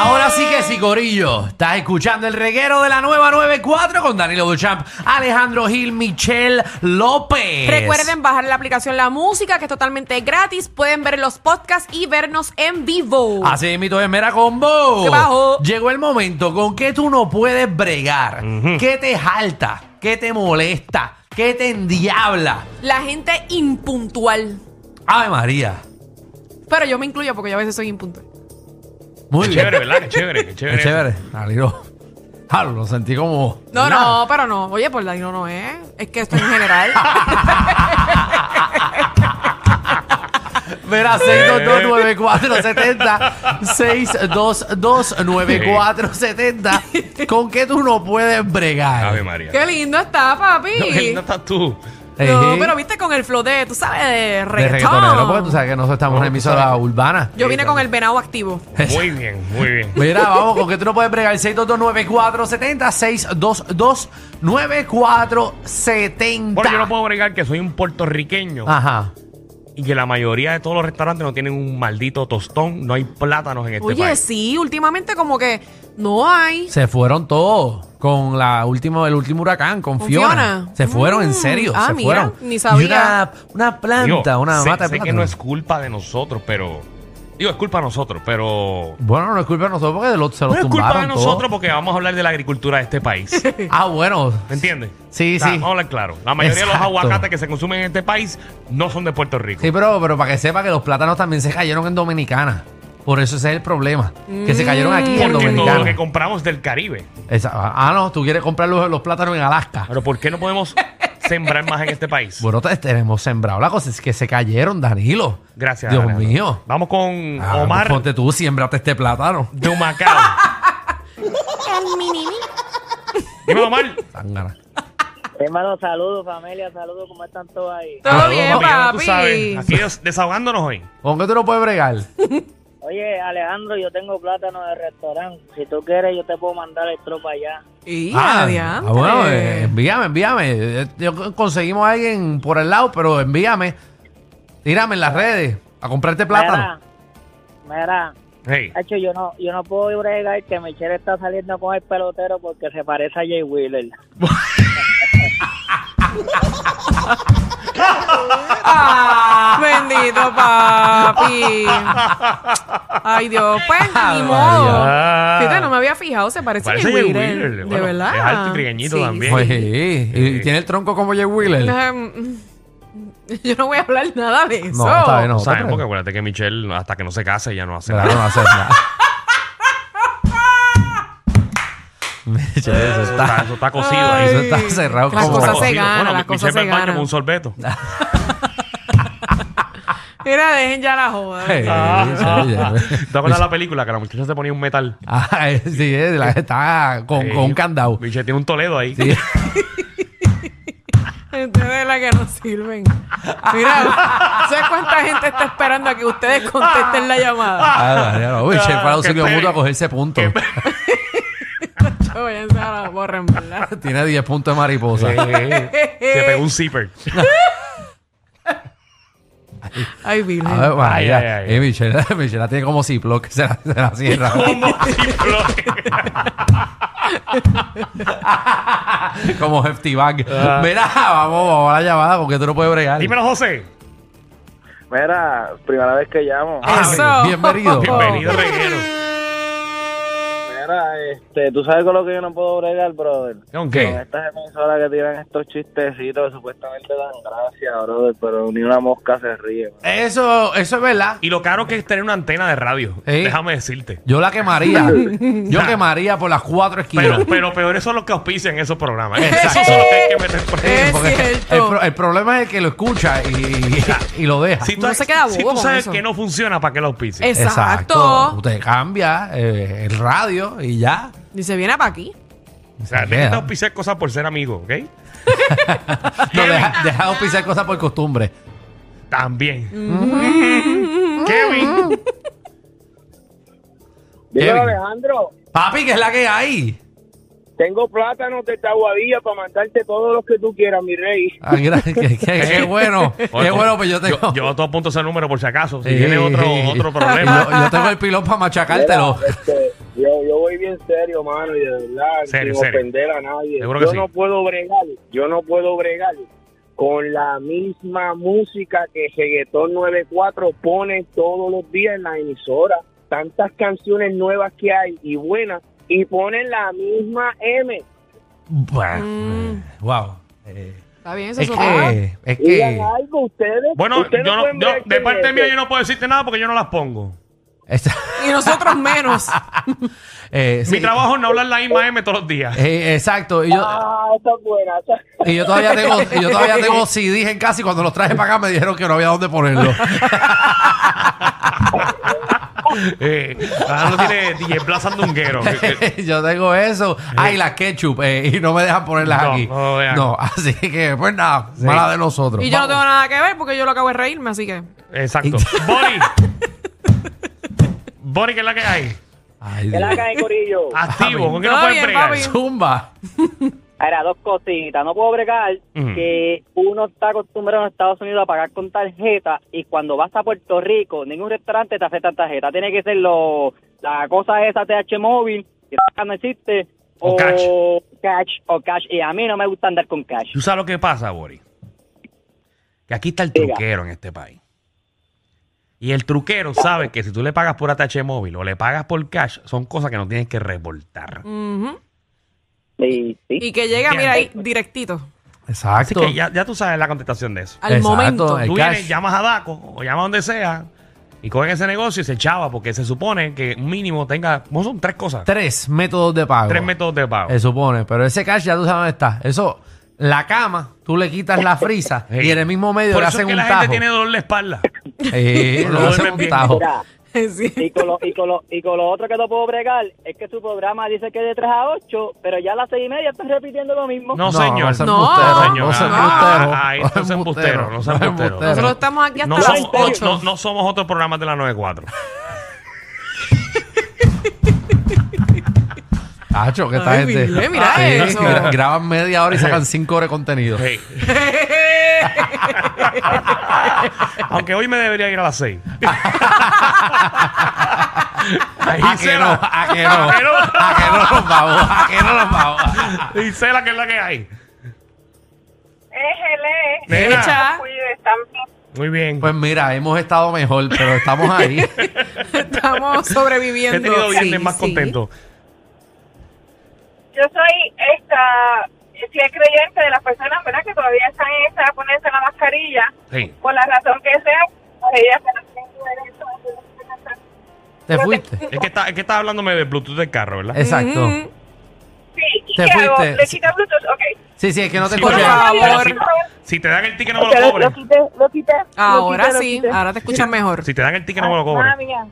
Ahora sí que sí, Corillo. Estás escuchando el reguero de la nueva 94 con Danilo Duchamp, Alejandro Gil, Michelle López. Recuerden bajar la aplicación La Música, que es totalmente gratis. Pueden ver los podcasts y vernos en vivo. Así mito de Mera Combo. ¿Qué bajo? Llegó el momento con que tú no puedes bregar. ¿Qué te jalta? ¿Qué te molesta? ¿Qué te endiabla? La gente impuntual. Ave María. Pero yo me incluyo porque yo a veces soy impuntual. Muy Qué bien. chévere, ¿verdad? Qué chévere, qué chévere. Qué chévere. Danilo. Jalo, lo sentí como. No, Nada. no, pero no. Oye, por Danilo no es. Es que esto en general. Verá, 6229470 6229470 ¿Con qué tú no puedes bregar? Ave María. Qué lindo está, papi. No, qué linda estás tú. No, pero viste con el flow de, tú sabes, de reggaetón. porque tú sabes que nosotros estamos en tú emisora sabes. urbana. Yo vine con el venado activo. Muy bien, muy bien. Mira, vamos, con que tú no puedes bregar 6229470 6229470 Porque yo no puedo bregar que soy un puertorriqueño Ajá. y que la mayoría de todos los restaurantes no tienen un maldito tostón, no hay plátanos en este Oye, país. sí, últimamente como que no hay. Se fueron todos con la última, el último huracán, con, ¿Con Fiona. Fiona? Se fueron, en Mm. serio, Ah, se mira, fueron. ni sabía. Y una, una planta, Digo, una sé, mata de sé que no es culpa de nosotros, pero... Digo, es culpa de nosotros, pero... Bueno, no es culpa de nosotros porque los- se los No es tumbaron culpa de todo. nosotros porque vamos a hablar de la agricultura de este país. Ah, bueno. ¿Me entiendes? Sí, O sea, sí. Vamos a hablar claro. La mayoría de los aguacates que se consumen en este país no son de Puerto Rico. Sí, pero, pero para que sepa que los plátanos también se cayeron en Dominicana. Por eso ese es el problema. Que se cayeron aquí en Porque todo lo que Dominicana. compramos del Caribe. Esa- ah, no, tú quieres comprar los, los plátanos en Alaska. Pero ¿por qué no podemos sembrar más en este país? Bueno, te- tenemos sembrado. La cosa es que se cayeron, Danilo. Gracias. Dios Alejandro. mío. Vamos con Ah, Omar pues ponte tú, siembrate este plátano. de Humacao. Dímelo, Omar. Zángana. Hermano, saludos, familia, saludos, ¿cómo están todos ahí? Todo bien, papi, ya tú papi. sabes. Aquí des- desahogándonos hoy. ¿Con qué tú no puedes bregar? Oye, Alejandro, yo tengo plátano de restaurante. Si tú quieres, yo te puedo mandar el tropa allá. Y ah, ah, bueno, eh, envíame, envíame. Eh, Yo conseguimos a alguien por el lado, pero envíame. Tírame en las redes a comprarte plátano. Mira, mira, Hey. hecho, yo no, yo no puedo bregar que Michelle está saliendo con el pelotero porque se parece a Jay Wheeler. Ah, bendito papi. Ay, Dios, pues, ni modo. Fíjate, no me había fijado, se parece, Parece a Jay Wheeler. Wheeler, De bueno, verdad. es alto y trigueñito Sí, también. Oye, sí. y, y tiene el tronco como Jay Wheeler. Ehm, Yo no voy a hablar nada de eso. No, está bien, no. Porque acuérdate que Michelle, hasta que no se case, ya no hace Claro, nada. no hacer nada. eso Eso está, eso está cocido Ay. ahí. eso está cerrado Las como... cosas se Cocido. ganan, Bueno, las cosas se ganan. con un sorbeto. Mira, dejen ya la joda. Hey, Ah. Michelle, ¿Te acuerdas de la película que la muchacha se ponía un metal? Ah, sí, eh, la- está con, Sí. con un candado. Michelle tiene un Toledo ahí. Sí. Ustedes la que no sirven. Mira, ¿sabes cuánta gente está esperando a que ustedes contesten la llamada? Ah, no, fue al Ah, auxilio mutuo a cogerse puntos. Yo voy a enseñar a la borra, en verdad. Tiene 10 puntos de mariposa. Se pegó un zipper. Ay, Virgen. A ver, María. Ay, ay, ay. Eh, Michelle, Michelle la tiene como Ziploc que se la, se la cierra. Como Ziploc. como Hefty Bag. Ah. Mira, vamos, vamos a la llamada porque tú no puedes bregar. Dímelo, José. Mira, primera vez que llamo. Ah, Eso. Bienvenido. Bienvenido, reguero. Mira, este, tú sabes con lo que yo no puedo bregar, brother. ¿Con Con qué? estas emisoras que tiran estos chistecitos que supuestamente dan gracia, brother, pero ni una mosca se ríe. man. Eso, eso es verdad. Y lo caro que es tener una antena de radio. Sí. Déjame decirte. Yo la quemaría. Yo quemaría por las cuatro esquinas. Pero, pero peores son los que auspician esos programas. Exacto. Esos son los que hay que meter por ahí. Es Porque cierto. el, pro- el problema es el que lo escucha y, y lo deja. Si tú, se queda si bobo tú con sabes eso. que no funciona, ¿para qué lo auspicias? Exacto. Usted cambia eh, el radio y ya. Y se viene para aquí. O sea, deja de auspiciar cosas por ser amigo, ¿ok? No, deja, deja de auspiciar cosas por costumbre. También. Kevin. Kevin. Alejandro, Papi, que es la que hay. tengo plátanos de Taguadilla para mandarte todos los que tú quieras, mi rey. Ah, qué, qué- qué bueno. Qué bueno, pues yo tengo. Yo, yo te apunto ese número por si acaso. Si Sí. tiene otro, otro problema. yo, yo tengo el pilón para machacártelo. Mira, este, Yo, yo voy bien serio, mano, y de verdad, Serio, sin serio. ofender a nadie. Seguro yo sí. no puedo bregar, yo no puedo bregar con la misma música que Reggaetón 94 pone todos los días en la emisora. Tantas canciones nuevas que hay y buenas, y ponen la misma M. Bueno, Mm. eh, wow. Eh, Está bien, eso es que, es que, algo ustedes. Bueno, ustedes yo no- yo- de parte mía yo no puedo decirte nada porque yo no las pongo. Y nosotros menos. eh, sí, Mi trabajo es no hablar la misma M todos los días. eh, exacto. Y yo, Ah, esa es buena. esa- y yo todavía tengo, y yo todavía tengo CDs en casa y cuando los traje para acá me dijeron que no había dónde ponerlos. Eh, ahora no tiene DJ Blas Sandunguero. que- que- yo tengo eso. Ay, la ketchup. eh, y no me dejan ponerlas No, aquí. no así que, pues nada, Sí. mala de nosotros. Y yo no tengo nada que ver porque yo lo acabo de reírme, así que. Exacto. Bori. Bori, ¿qué es la que hay? Ay, ¿Qué la Dios. cae, Corillo? Activo, ¿con qué no Todo puedes bien, bregar? papi. Zumba. Era dos cositas. No puedo bregar Ujú. que uno está acostumbrado en Estados Unidos a pagar con tarjeta y cuando vas a Puerto Rico, ningún restaurante te acepta tarjeta. Tiene que ser lo, la cosa esa TH móvil, que acá no existe, O o, cash. cash. O cash. Y a mí no me gusta andar con cash. ¿Tú sabes lo que pasa, Bori? Que aquí está el Diga. truquero en este país. Y el truquero sabe que si tú le pagas por ATH móvil o le pagas por cash, son cosas que no tienes que reportar. Ujú. Sí, sí. Y que llega, mira ahí, directito. Así Exacto. que ya, ya tú sabes la contestación de eso. Al Exacto, momento. el Tú cash. vienes, llamas a Daco o llamas a donde sea y cogen ese negocio y se chava porque se supone que mínimo tenga, ¿cómo son tres cosas? Tres métodos de pago. Tres métodos de pago. Se supone. Pero ese cash ya tú sabes dónde está. Eso, la cama, tú le quitas la frisa Sí. y en el mismo medio Por le eso hacen que un la tajo. gente tiene dolor de espalda. Eh, No duermen un bien. tajo. Mira, Sí. y, con lo, y, con lo, y con lo otro que no puedo bregar es que su programa dice que es de 3 a 8, pero ya a las 6 y media están repitiendo lo mismo. No, señor. No. No, Ah, ah, embustero, no. Nosotros estamos aquí hasta No las somos, 8. no, no somos otros programas de la 94. Tacho, que esta Ay, gente. Miguel, mira eso. gra- graban media hora y sacan cinco horas de contenido. Hey. Aunque hoy me debería ir a las 6. Ahí ¿A que no? ¿A que no? ¿A que no nos vamos? ¿A que no nos vamos? Dice la que es la que hay. Éjele. Nena. Echa. Muy bien. Pues mira, hemos estado mejor, pero estamos ahí. Estamos sobreviviendo. He tenido viernes Sí, más sí. contento. Yo soy esta, fiel creyente de las personas, ¿verdad? Que todavía están en esta, ponerse la mascarilla, Sí. por la razón que sea, pues ellas ¿Te fuiste? Es que está, es que está hablándome del Bluetooth del carro, ¿verdad? Exacto. Ujú. Sí, ¿y Te qué hago? fuiste. ¿Le quita Bluetooth? Ok. Sí, sí, es que no te Sí, Por escuché. pero- favor. pero si, si te dan el ticket no me lo cobres. lo quité, lo quité. lo Ahora lo sí, quité. ahora te escuchas mejor. Si te dan el ticket no me lo Ah, cobres. mía.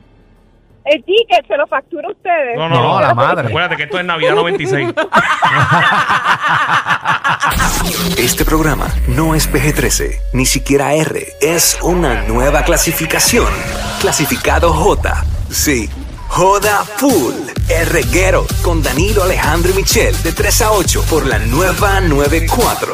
El ticket se lo factura a ustedes. No, no, No, no. la madre. Acuérdate que esto es Navidad 96. Este programa no es PG-13, ni siquiera R. Es una nueva clasificación. Clasificado J. Sí. Joda Full. El reguero con Danilo Alejandro y Michel de 3 a 8 por la nueva 94.